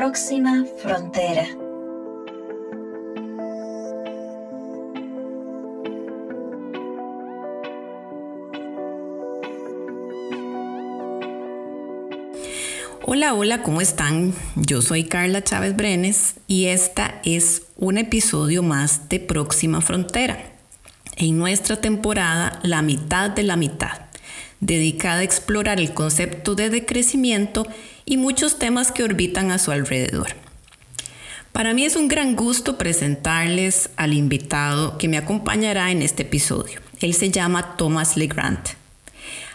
próxima frontera. Hola, hola, ¿cómo están? Yo soy Carla Chávez Brenes y esta es un episodio más de Próxima Frontera. En nuestra temporada, la mitad de la mitad, dedicada a explorar el concepto de decrecimiento y muchos temas que orbitan a su alrededor. Para mí es un gran gusto presentarles al invitado que me acompañará en este episodio. Él se llama Thomas Legrand.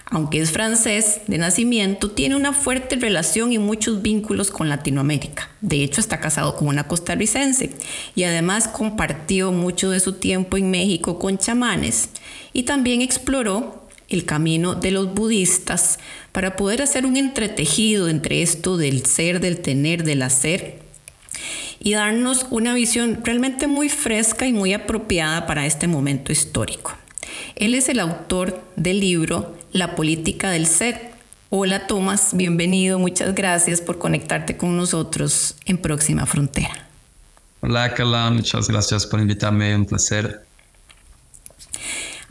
Aunque es francés de nacimiento, tiene una fuerte relación y muchos vínculos con Latinoamérica. De hecho, está casado con una costarricense y además compartió mucho de su tiempo en México con chamanes y también exploró el camino de los budistas para poder hacer un entretejido entre esto del ser, del tener, del hacer y darnos una visión realmente muy fresca y muy apropiada para este momento histórico. Él es el autor del libro La política del ser. Hola Tomás, bienvenido, muchas gracias por conectarte con nosotros en Próxima Frontera. Hola Carla, muchas gracias por invitarme, un placer.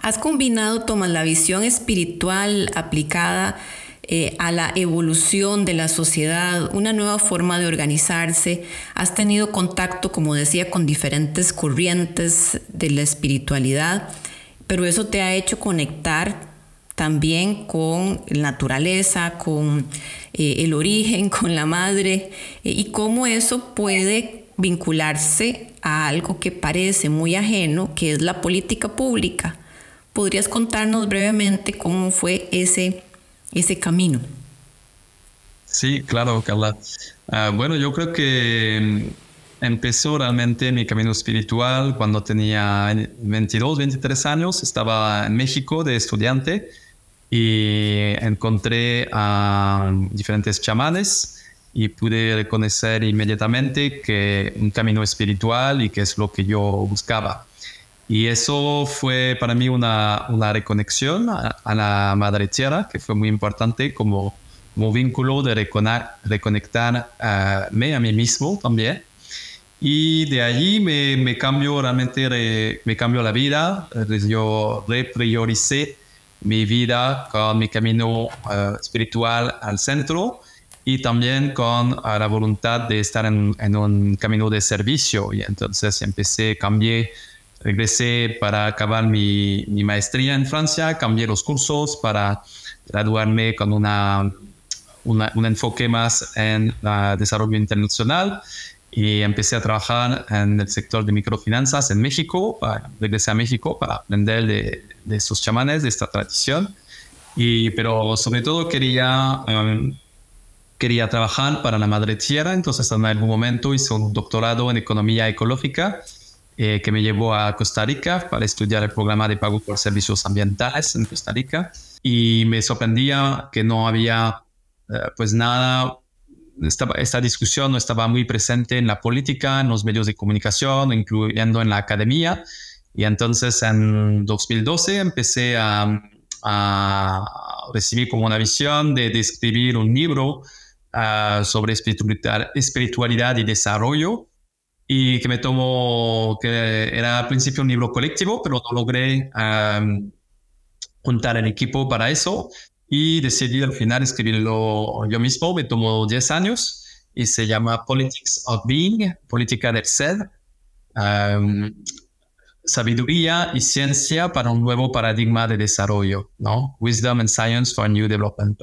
Has combinado, Tomás, la visión espiritual aplicada eh, a la evolución de la sociedad, una nueva forma de organizarse. Has tenido contacto, como decía, con diferentes corrientes de la espiritualidad pero eso te ha hecho conectar también con la naturaleza, con eh, el origen, con la madre, eh, y cómo eso puede vincularse a algo que parece muy ajeno, que es la política pública. ¿Podrías contarnos brevemente cómo fue ese, ese camino? Sí, claro, Carla. Ah, bueno, yo creo que empezó realmente mi camino espiritual cuando tenía 22, 23 años. Estaba en México de estudiante y encontré a diferentes chamanes y pude reconocer inmediatamente que un camino espiritual y que es lo que yo buscaba. Y eso fue para mí una, una reconexión a, la Madre Tierra, que fue muy importante como, como vínculo de reconectar a mí, a mismo también y de allí me, me cambió realmente, me cambió la vida. Yo reprioricé mi vida con mi camino eh, espiritual al centro y también con eh, la voluntad de estar en, en, un camino de servicio. Y entonces empecé, cambié, regresé para acabar mi, mi maestría en Francia, cambié los cursos para graduarme con una, una un enfoque más en el desarrollo internacional y empecé a trabajar en el sector de microfinanzas en México. regresé a México para aprender de, de estos chamanes, de esta tradición. Y, pero sobre todo quería, em, quería trabajar para la Madre Tierra, entonces en algún momento hice un doctorado en economía ecológica eh, que me llevó a Costa Rica para estudiar el programa de pago por servicios ambientales en Costa Rica. Y me sorprendía que no había eh, pues nada esta discusión no estaba muy presente en la política, en los medios de comunicación, incluyendo en la academia. Y entonces en 2012 empecé a, recibir como una visión de, escribir un libro ah, sobre espiritualidad, y desarrollo y que me tomó, que era al principio un libro colectivo, pero no logré juntar el equipo para eso y decidí al final escribirlo yo mismo, me tomó 10 años y se llama Politics of Being, Política del Ser, sabiduría y ciencia para un nuevo paradigma de desarrollo, ¿no? Wisdom and Science for a New Development.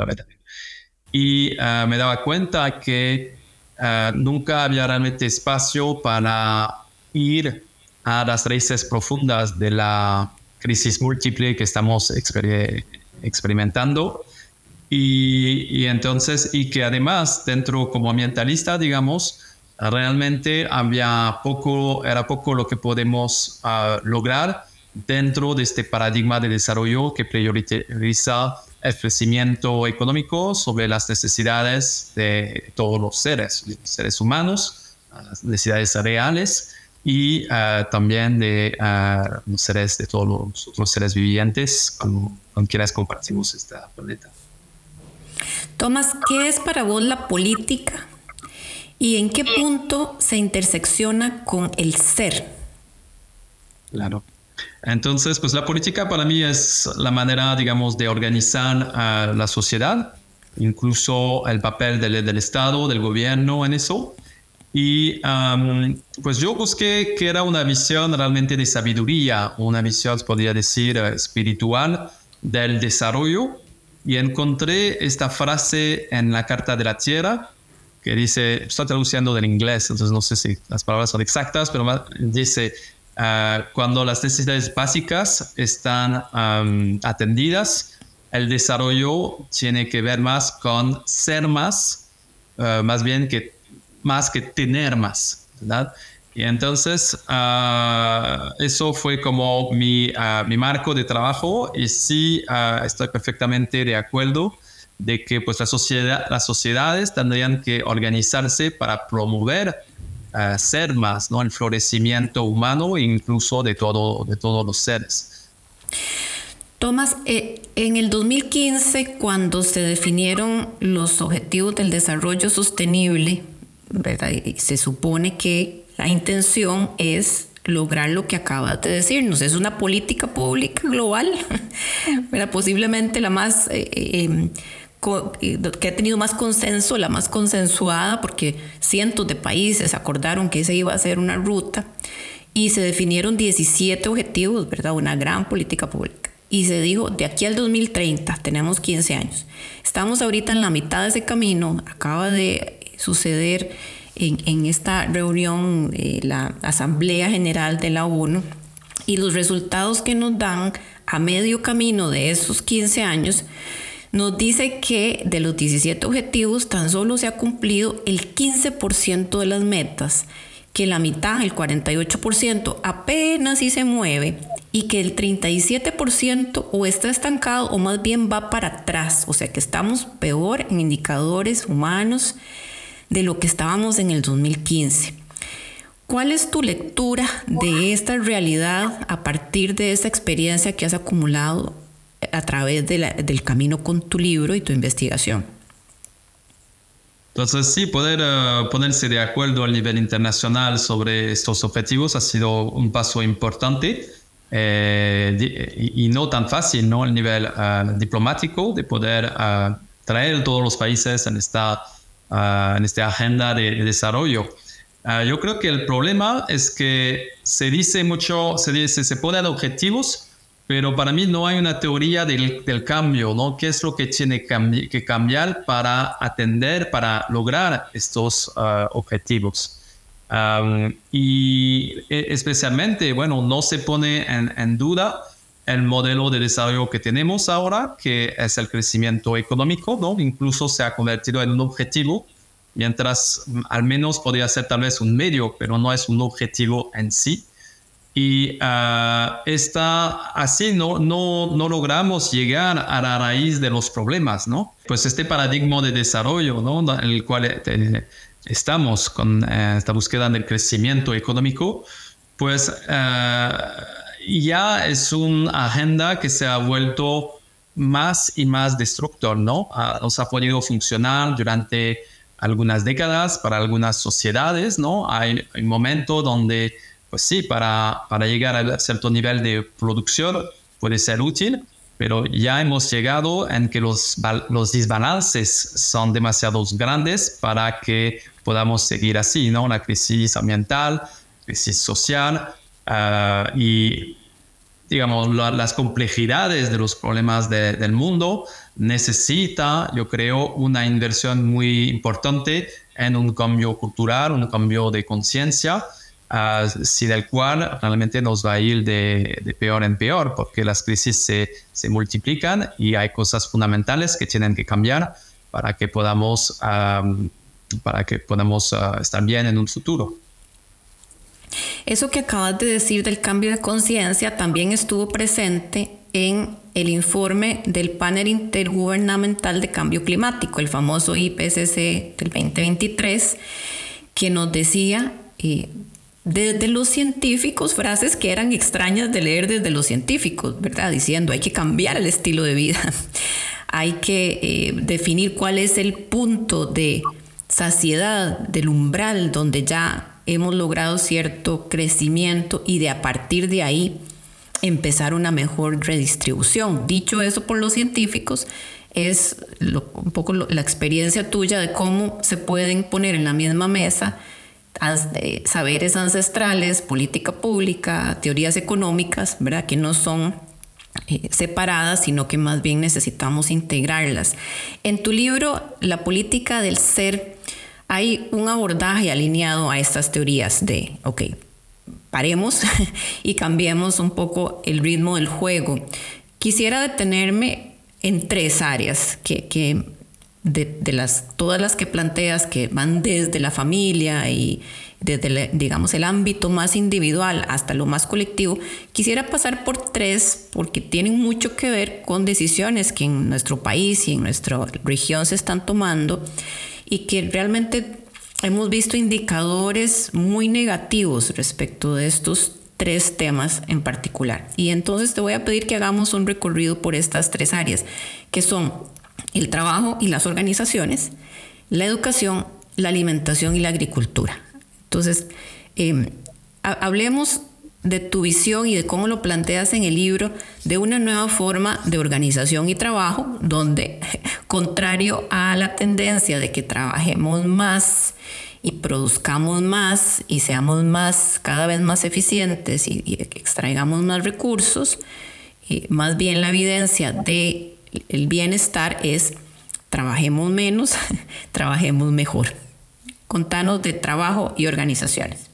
Y uh, me daba cuenta que uh, nunca había realmente espacio para ir a las raíces profundas de la crisis múltiple que estamos experimentando experimentando. Y, entonces, y que además dentro como ambientalista, digamos, realmente había poco, era poco lo que podemos ah, lograr dentro de este paradigma de desarrollo que prioriza el crecimiento económico sobre las necesidades de todos los seres, seres humanos, las necesidades reales y ah, también de uh, los seres, de todos los otros seres vivientes con, con quienes compartimos este planeta. Tomás, ¿qué es para vos la política? ¿Y en qué punto se intersecciona con el ser? Claro. Entonces, pues la política para mí es la manera, digamos, de organizar a la sociedad, incluso el papel del, del Estado, del gobierno en eso. Y pues yo busqué que era una visión realmente de sabiduría, una visión, podría decir, espiritual del desarrollo. Y encontré esta frase en la Carta de la Tierra que dice, estoy traduciendo del inglés, entonces no sé si las palabras son exactas, pero dice, ah, cuando las necesidades básicas están atendidas, el desarrollo tiene que ver más con ser más, ah, más bien que más que tener más, ¿verdad? Y entonces ah, eso fue como mi, mi, marco de trabajo y sí estoy perfectamente de acuerdo de que pues la sociedad, las sociedades tendrían que organizarse para promover ser más, ¿no? El florecimiento humano incluso de, todo, de todos los seres. Tomás, eh, en el 2015, cuando se definieron los objetivos del desarrollo sostenible, se supone que la intención es lograr lo que acabas de decirnos. Es una política pública global, posiblemente la más... Eh, eh, em, eh, que ha tenido más consenso, la más consensuada, porque cientos de países acordaron que esa iba a ser una ruta y se definieron 17 objetivos, ¿verdad? Una gran política pública. Y se dijo, de aquí al 2030, tenemos 15 años. Estamos ahorita en la mitad de ese camino, acaba de suceder en, esta reunión, eh, la Asamblea General de la ONU, y los resultados que nos dan a medio camino de esos 15 años, nos dice que de los 17 objetivos tan solo se ha cumplido el 15% de las metas, que la mitad, el 48%, apenas si se mueve y que el 37% o está estancado o más bien va para atrás, o sea que estamos peor en indicadores humanos de lo que estábamos en el 2015. ¿Cuál es tu lectura de esta realidad a partir de esta experiencia que has acumulado a través del camino con tu libro y tu investigación? Entonces, sí, poder eh, ponerse de acuerdo a nivel internacional sobre estos objetivos ha sido un paso importante eh, y, no tan fácil, ¿no? El nivel eh, diplomático de poder traer todos los países en esta en esta agenda de, desarrollo. Ah, yo creo que el problema es que se dice mucho, se dice, se ponen objetivos, pero para mí no hay una teoría del, del cambio, ¿no? ¿Qué es lo que tiene que cambiar para atender, para lograr estos ah, objetivos? y e, especialmente, bueno, no se pone en, en duda el modelo de desarrollo que tenemos ahora, que es el crecimiento económico, ¿no? Incluso se ha convertido en un objetivo, mientras mm, al menos podría ser tal vez un medio, pero no es un objetivo en sí. Y uh, así, no, no, no logramos llegar a la raíz de los problemas, ¿no? Pues este paradigma de desarrollo, ¿no? En el cual eh, estamos con eh, esta búsqueda del crecimiento económico, pues... Uh, ya es una agenda que se ha vuelto más y más destructor, ¿no? Ah, nos ha podido funcionar durante algunas décadas para algunas sociedades, ¿no? Hay un momento donde, sí, para, para llegar a cierto nivel de producción puede ser útil, pero ya hemos llegado en que los, los desbalances son demasiado grandes para que podamos seguir así, ¿no? La crisis ambiental, crisis social, Ah, y digamos, las complejidades de los problemas del mundo necesita, yo creo, una inversión muy importante en un cambio cultural, un cambio de conciencia, uh, si del cual realmente nos va a ir de, peor en peor, porque las crisis se, se, multiplican y hay cosas fundamentales que tienen que cambiar para que podamos, para que podamos ah, estar bien en un futuro. Eso que acabas de decir del cambio de conciencia también estuvo presente en el informe del panel intergubernamental de cambio climático, el famoso IPCC del 2023, que nos decía eh, desde los científicos frases que eran extrañas de leer desde los científicos, ¿verdad? Diciendo hay que cambiar el estilo de vida, hay que eh, definir cuál es el punto de saciedad, del umbral donde ya hemos logrado cierto crecimiento y de a partir de ahí empezar una mejor redistribución. Dicho eso por los científicos, es un poco la experiencia tuya de cómo se pueden poner en la misma mesa saberes ancestrales, política pública, teorías económicas, ¿verdad? Que no son eh, separadas, sino que más bien necesitamos integrarlas. En tu libro, La política del ser, hay un abordaje alineado a estas teorías de, ok, paremos y cambiemos un poco el ritmo del juego. Quisiera detenerme en tres áreas que, que de, las, todas las que planteas que van desde la familia y desde, digamos, el ámbito más individual hasta lo más colectivo, quisiera pasar por tres porque tienen mucho que ver con decisiones que en nuestro país y en nuestra región se están tomando y que realmente hemos visto indicadores muy negativos respecto de estos tres temas en particular. Y entonces te voy a pedir que hagamos un recorrido por estas tres áreas, que son el trabajo y las organizaciones, la educación, la alimentación y la agricultura. Entonces, em, hablemos de tu visión y de cómo lo planteas en el libro de una nueva forma de organización y trabajo, donde, contrario a la tendencia de que trabajemos más y produzcamos más y seamos más, cada vez más eficientes y, extraigamos más recursos, eh, más bien la evidencia de el bienestar es trabajemos menos, trabajemos mejor. Contanos de trabajo y organizaciones.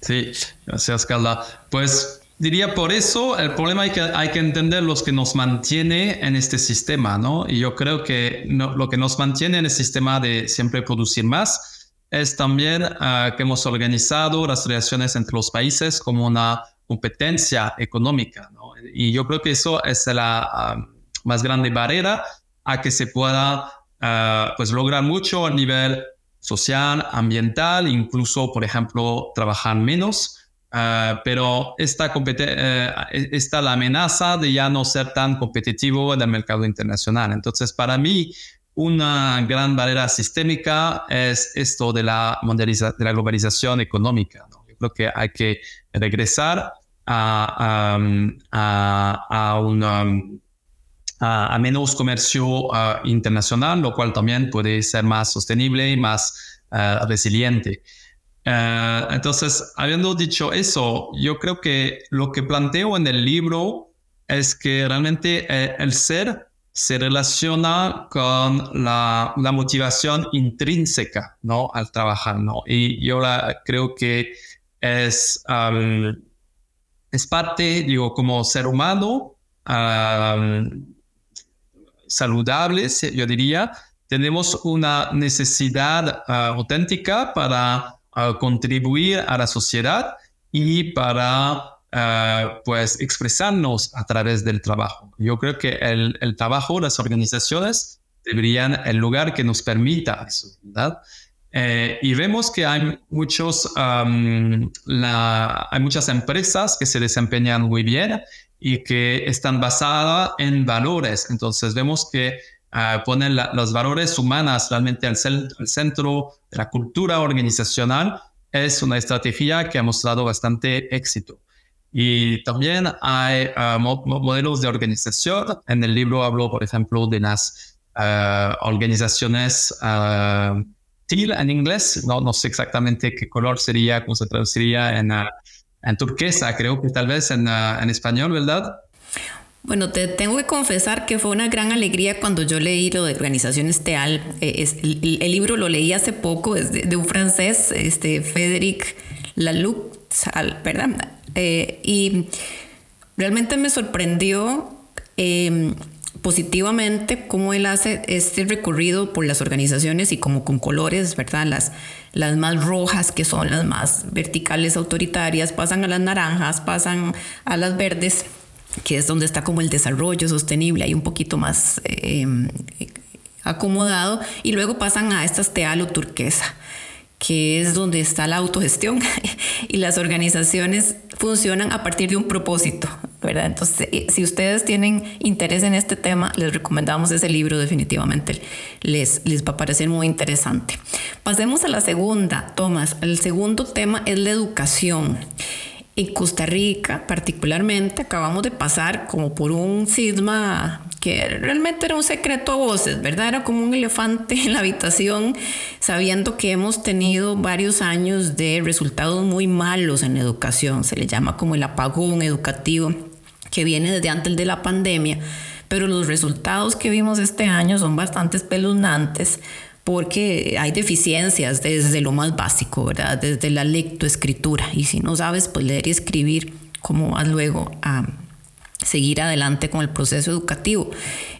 Sí, gracias Carla. Pues diría por eso el problema hay que, hay que entender los que nos mantiene en este sistema, ¿no? Y yo creo que lo que nos mantiene en el sistema de siempre producir más es también ah, que hemos organizado las relaciones entre los países como una competencia económica, ¿no? Y yo creo que eso es la... Ah, más grande barrera a que se pueda ah, pues lograr mucho a nivel social, ambiental, incluso, por ejemplo, trabajar menos. Ah, pero esta, eh, está la amenaza de ya no ser tan competitivo en el mercado internacional. Entonces, para mí, una gran barrera sistémica es esto de la, de la globalización económica. Yo creo que hay que regresar a, a, a una a, menos comercio internacional, lo cual también puede ser más sostenible y más resiliente. entonces, habiendo dicho eso, yo creo que lo que planteo en el libro es que realmente eh, el ser se relaciona con la, la, motivación intrínseca, ¿no? Al trabajar, ¿no? Y yo la, creo que es, es parte, digo, como ser humano, saludables, yo diría, tenemos una necesidad ah, auténtica para ah, contribuir a la sociedad y para ah, pues expresarnos a través del trabajo. Yo creo que el, trabajo, las organizaciones deberían el lugar que nos permita eso, ¿verdad? Eh, y vemos que hay, muchos, la, hay muchas empresas que se desempeñan muy bien y que están basadas en valores. Entonces vemos que uh, ponen los valores humanos realmente al, al, centro de la cultura organizacional. Es una estrategia que ha mostrado bastante éxito. Y también hay uh, modelos de organización. En el libro hablo, por ejemplo, de las uh, organizaciones teal en inglés. No, no sé exactamente qué color sería, cómo se traduciría en en turquesa, creo que tal vez en, ah, en español, ¿verdad? Bueno, te tengo que confesar que fue una gran alegría cuando yo leí lo de organizaciones TEAL. Eh, el, libro lo leí hace poco, es de, un francés, este, Frédéric Laloux, ¿verdad? Eh, y realmente me sorprendió em, positivamente cómo él hace este recorrido por las organizaciones y como con colores, ¿verdad? Las, las más rojas, que son las más verticales autoritarias, pasan a las naranjas, pasan a las verdes, que es donde está como el desarrollo sostenible, hay un poquito más em, acomodado, y luego pasan a estas tealo turquesa que es donde está la autogestión y las organizaciones funcionan a partir de un propósito, ¿verdad? Entonces, eh, si ustedes tienen interés en este tema, les recomendamos ese libro, definitivamente les, les va a parecer muy interesante. Pasemos a la segunda, Tomás. El segundo tema es la educación. En Costa Rica, particularmente, acabamos de pasar como por un sisma que realmente era un secreto a voces, ¿verdad? Era como un elefante en la habitación, sabiendo que hemos tenido varios años de resultados muy malos en educación. Se le llama como el apagón educativo que viene desde antes de la pandemia, pero los resultados que vimos este año son bastante espeluznantes porque hay deficiencias desde lo más básico, ¿verdad? Desde la lectoescritura. Y si no sabes pues leer y escribir, ¿cómo vas luego a seguir adelante con el proceso educativo?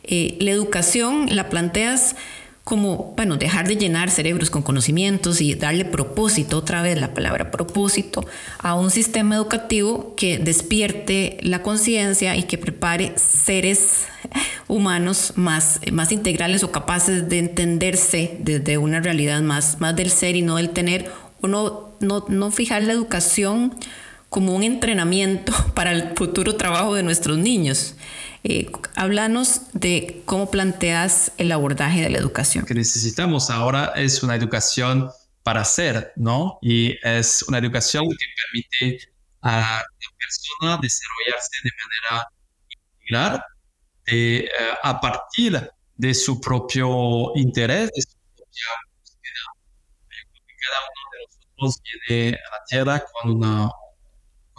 Eh, la educación la planteas como, bueno, dejar de llenar cerebros con conocimientos y darle propósito, otra vez la palabra propósito, a un sistema educativo que despierte la conciencia y que prepare seres humanos más, más integrales o capaces de entenderse desde una realidad más, más del ser y no del tener, o no, no, no fijar la educación como un entrenamiento para el futuro trabajo de nuestros niños. Eh, háblanos de cómo planteas el abordaje de la educación. Lo que necesitamos ahora es una educación para ser, ¿no? Y es una educación que permite a la persona desarrollarse de manera integral eh, a partir de su propio interés, de su propia búsqueda. Cada uno de nosotros viene a la Tierra con una,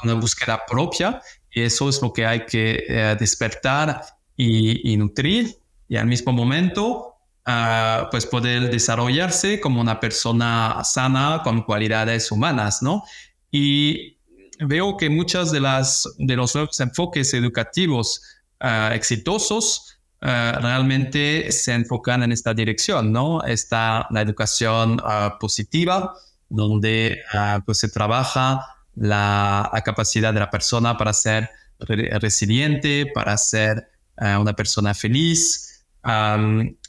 una búsqueda propia y eso es lo que hay que eh, despertar y, nutrir y al mismo momento ah, pues poder desarrollarse como una persona sana con cualidades humanas, ¿no? Y veo que muchas de las de los nuevos enfoques educativos ah, exitosos ah, realmente se enfocan en esta dirección, ¿no? Está la educación positiva, donde pues se trabaja la, capacidad de la persona para ser resiliente, para ser eh, una persona feliz.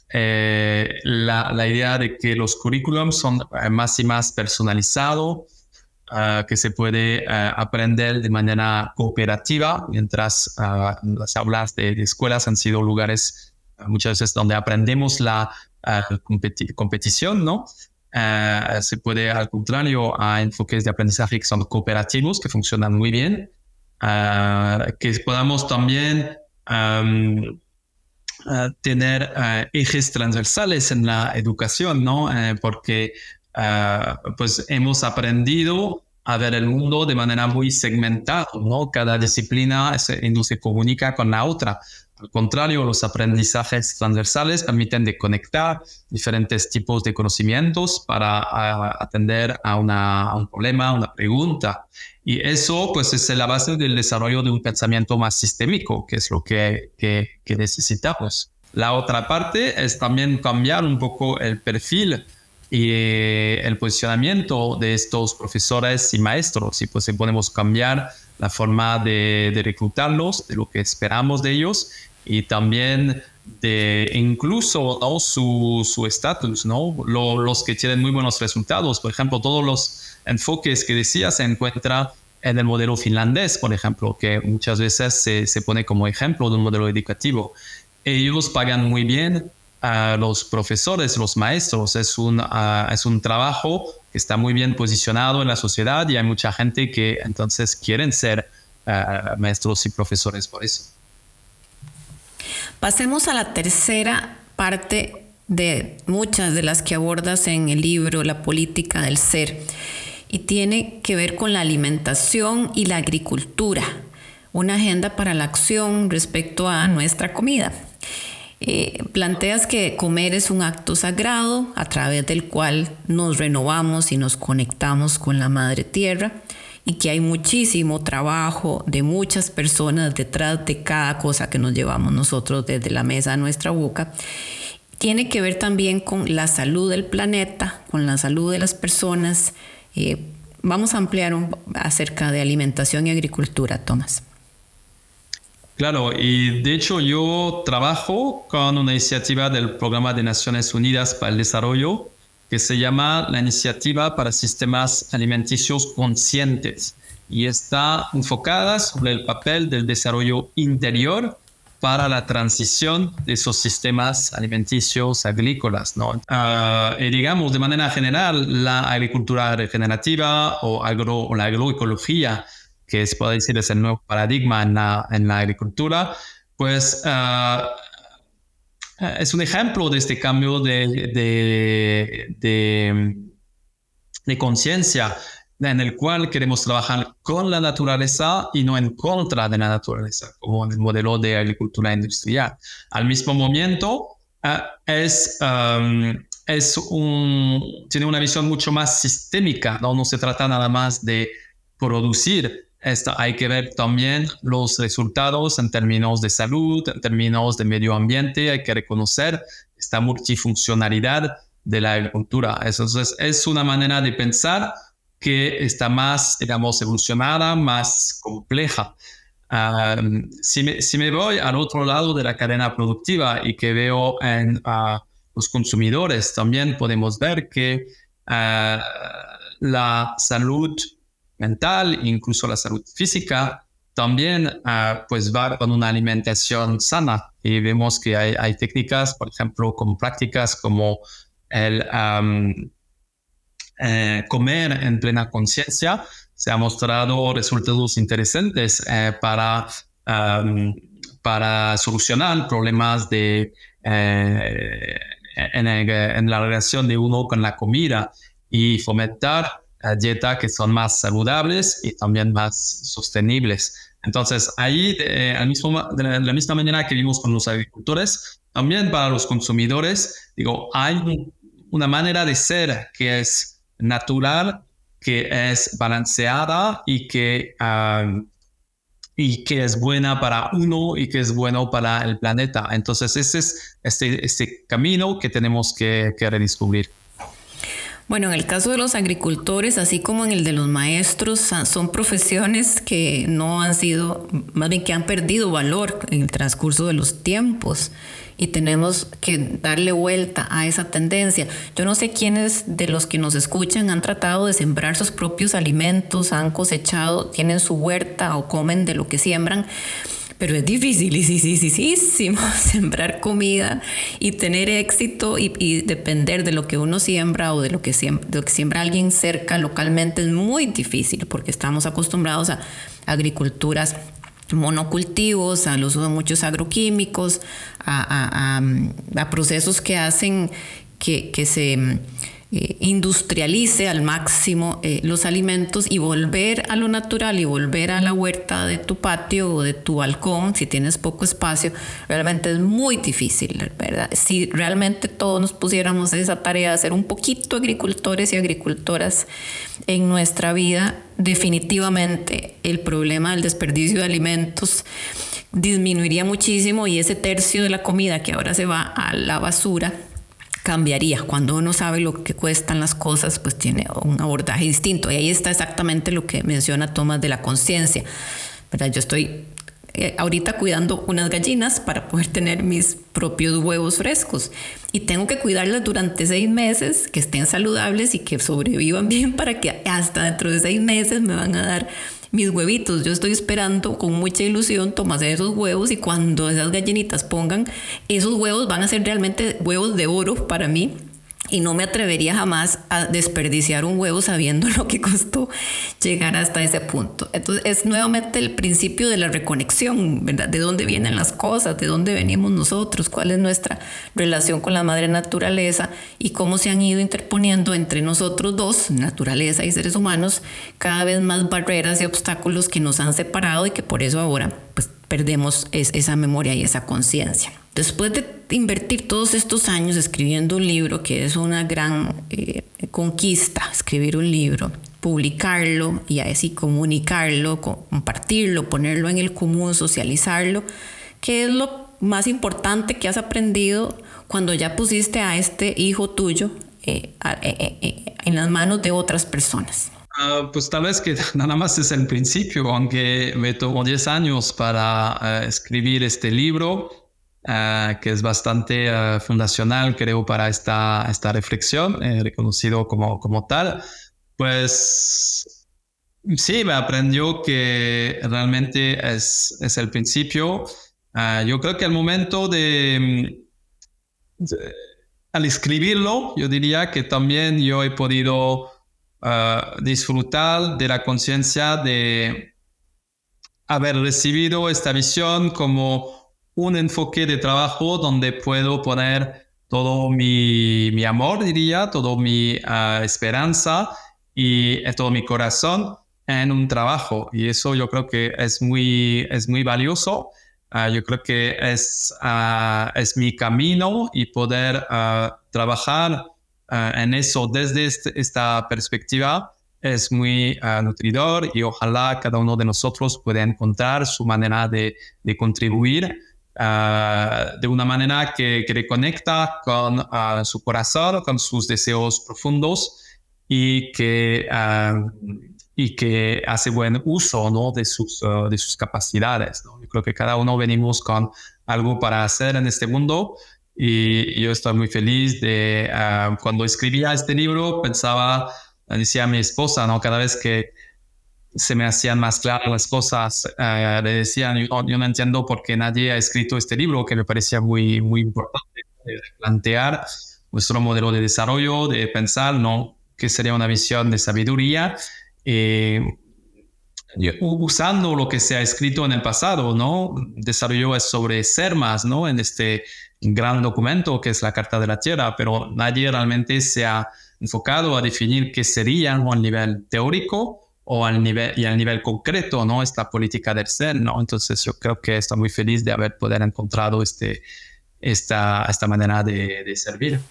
Eh, la, idea de que los currículums son eh, más y más personalizados, que se puede aprender de manera cooperativa, mientras las aulas de, escuelas han sido lugares muchas veces donde aprendemos la competición, ¿no? Eh, se puede, al contrario, a enfoques de aprendizaje que son cooperativos, que funcionan muy bien, uh, que podamos también um, tener ejes transversales en la educación, ¿no? porque pues hemos aprendido a ver el mundo de manera muy segmentada, ¿no? Cada disciplina se, no se comunica con la otra. Al contrario, los aprendizajes transversales permiten de conectar diferentes tipos de conocimientos para atender a, un problema, una pregunta. Y eso pues es la base del desarrollo de un pensamiento más sistémico, que es lo que, que, necesitamos. La otra parte es también cambiar un poco el perfil y el posicionamiento de estos profesores y maestros. Y pues podemos cambiar la forma de, de reclutarlos, de lo que esperamos de ellos y también de incluso ¿no? su estatus, ¿no? los que tienen muy buenos resultados, por ejemplo, todos los enfoques que decía se encuentran en el modelo finlandés, por ejemplo, que muchas veces se, se pone como ejemplo de un modelo educativo. Ellos pagan muy bien a los profesores, los maestros. Es un, uh, es un trabajo que está muy bien posicionado en la sociedad y hay mucha gente que entonces quieren ser uh, maestros y profesores por eso. Pasemos a la tercera parte de muchas de las que abordas en el libro, la política del ser, y tiene que ver con la alimentación y la agricultura, una agenda para la acción respecto a nuestra comida. Eh, planteas que comer es un acto sagrado a través del cual nos renovamos y nos conectamos con la madre tierra y que hay muchísimo trabajo de muchas personas detrás de cada cosa que nos llevamos nosotros desde la mesa a nuestra boca. Tiene que ver también con la salud del planeta, con la salud de las personas. Eh, vamos a ampliar un, acerca de alimentación y agricultura, Tomás. Claro, y de hecho yo trabajo con una iniciativa del Programa de Naciones Unidas para el Desarrollo que se llama la Iniciativa para Sistemas Alimenticios Conscientes. y está enfocada sobre el papel del desarrollo interior para la transición de esos sistemas alimenticios agrícolas. ¿no? Ah, y digamos, de manera general, la agricultura regenerativa o, agro, la agroecología, que se puede decir es el nuevo paradigma en la, en la agricultura, pues uh, es un ejemplo de este cambio de, de, conciencia en el cual queremos trabajar con la naturaleza y no en contra de la naturaleza, como en el modelo de agricultura industrial. Al mismo momento, uh, es, es un, tiene una visión mucho más sistémica, ¿no? no se trata nada más de producir, esto, hay que ver también los resultados en términos de salud, en términos de medio ambiente, hay que reconocer esta multifuncionalidad de la agricultura. Entonces, es una manera de pensar que está más, digamos, evolucionada, más compleja. si, me, si, me, voy al otro lado de la cadena productiva y que veo en uh, los consumidores, también podemos ver que uh, la salud mental, incluso la salud física, también uh, pues va con una alimentación sana. Y vemos que hay, técnicas, por ejemplo, como prácticas como el eh, comer en plena conciencia, se ha mostrado resultados interesantes eh, para, para solucionar problemas de, eh, en, la relación de uno con la comida y fomentar dietas que son más saludables y también más sostenibles. Entonces, ahí, mismo, de la misma manera que vimos con los agricultores, también para los consumidores, digo, hay una manera de ser que es natural, que es balanceada y que, y que es buena para uno y que es bueno para el planeta. Entonces ese es este, este camino que tenemos que, que redescubrir. Bueno, en el caso de los agricultores, así como en el de los maestros, son profesiones que no han sido, más bien que han perdido valor en el transcurso de los tiempos y tenemos que darle vuelta a esa tendencia. Yo no sé quiénes de los que nos escuchan han tratado de sembrar sus propios alimentos, han cosechado, tienen su huerta o comen de lo que siembran, pero es dificilísimo sembrar comida y tener éxito y, depender de lo que uno siembra o de lo que siembra, de lo que siembra alguien cerca localmente es muy difícil porque estamos acostumbrados a agriculturas monocultivos, al uso de muchos agroquímicos, a, procesos que hacen que, que se eh, industrialice al máximo eh, los alimentos y volver a lo natural y volver a la huerta de tu patio o de tu balcón, si tienes poco espacio, realmente es muy difícil, ¿verdad? Si realmente todos nos pusiéramos esa tarea de ser un poquito agricultores y agricultoras en nuestra vida, definitivamente el problema del desperdicio de alimentos disminuiría muchísimo y ese tercio de la comida que ahora se va a la basura, cambiaría. Cuando uno sabe lo que cuestan las cosas, pues tiene un abordaje distinto. Y ahí está exactamente lo que menciona Tomás de la conciencia. Yo estoy eh, ahorita cuidando unas gallinas para poder tener mis propios huevos frescos. Y tengo que cuidarlas durante seis meses, que estén saludables y que sobrevivan bien para que hasta dentro de seis meses me van a dar mis huevitos. Yo estoy esperando con mucha ilusión tomar esos huevos y cuando esas gallinitas pongan esos huevos van a ser realmente huevos de oro para mí y no me atrevería jamás a desperdiciar un huevo sabiendo lo que costó llegar hasta ese punto. Entonces es nuevamente el principio de la reconexión, ¿verdad? De dónde vienen las cosas, de dónde venimos nosotros, cuál es nuestra relación con la madre naturaleza y cómo se han ido interponiendo entre nosotros dos, naturaleza y seres humanos, cada vez más barreras y obstáculos que nos han separado y que por eso ahora pues perdemos esa memoria y esa conciencia. Después de invertir todos estos años escribiendo un libro, que es una gran eh, conquista, escribir un libro, publicarlo y así comunicarlo, compartirlo, ponerlo en el común, socializarlo, ¿qué es lo más importante que has aprendido cuando ya pusiste a este hijo tuyo eh, eh, en las manos de otras personas? Ah, pues tal vez que nada más es el principio, aunque me tomó 10 años para escribir este libro Ah, que es bastante uh, fundacional, creo, para esta, esta reflexión, eh, reconocido como, como tal, pues Sí, me aprendió que realmente es, es el principio. Ah, yo creo que al momento de, al escribirlo, yo diría que también yo he podido ah, disfrutar de la conciencia de haber recibido esta visión como un enfoque de trabajo donde puedo poner todo mi, mi amor, diría, todo mi ah, esperanza y todo mi corazón en un trabajo y eso yo creo que es muy, es muy valioso. Ah, yo creo que es, uh, es mi camino y poder uh, trabajar en eso desde este, esta perspectiva es muy nutridor y ojalá cada uno de nosotros pueda encontrar su manera de, de contribuir de una manera que, que reconecta con su corazón, con sus deseos profundos y que y que hace buen uso ¿no? de, sus, uh, de sus capacidades. ¿no? Yo creo que cada uno venimos con algo para hacer en este mundo y yo estoy muy feliz de uh, cuando escribía este libro pensaba, decía mi esposa, ¿no? cada vez que se me hacían más claras las cosas, uh, le decían, yo, no entiendo por qué nadie ha escrito este libro, que me parecía muy, muy importante plantear nuestro modelo de desarrollo, de pensar, ¿no? que sería una visión de sabiduría eh, usando lo que se ha escrito en el pasado, ¿no? Desarrolló sobre ser más, ¿no? En este gran documento que es la Carta de la Tierra, pero nadie realmente se ha enfocado a definir qué sería a nivel teórico o al nivel y al nivel concreto, ¿no? Esta política del ser, ¿no? Entonces yo creo que estoy muy feliz de haber poder encontrado este, esta, esta manera de, de servir.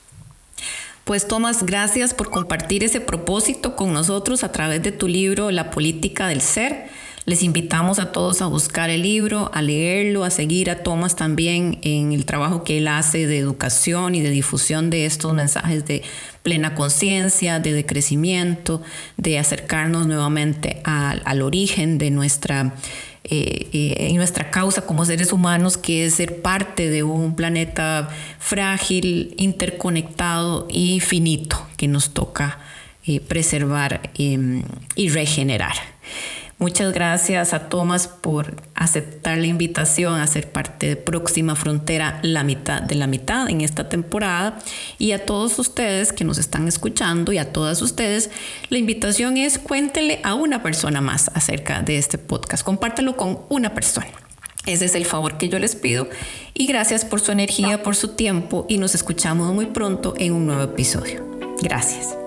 Pues Tomás, gracias por compartir ese propósito con nosotros a través de tu libro La política del ser. Les invitamos a todos a buscar el libro, a leerlo, a seguir a Tomás también en el trabajo que él hace de educación y de difusión de estos mensajes de plena conciencia, de decrecimiento, de acercarnos nuevamente al, origen de nuestra eh, eh, nuestra causa como seres humanos, que es ser parte de un planeta frágil, interconectado y finito, que nos toca eh, preservar em, y regenerar. Muchas gracias a Tomás por aceptar la invitación a ser parte de Próxima Frontera, la mitad de la mitad en esta temporada. Y a todos ustedes que nos están escuchando y a todas ustedes, la invitación es cuéntenle a una persona más acerca de este podcast. Compártelo con una persona. Ese es el favor que yo les pido. Y gracias por su energía, por su tiempo y nos escuchamos muy pronto en un nuevo episodio. Gracias.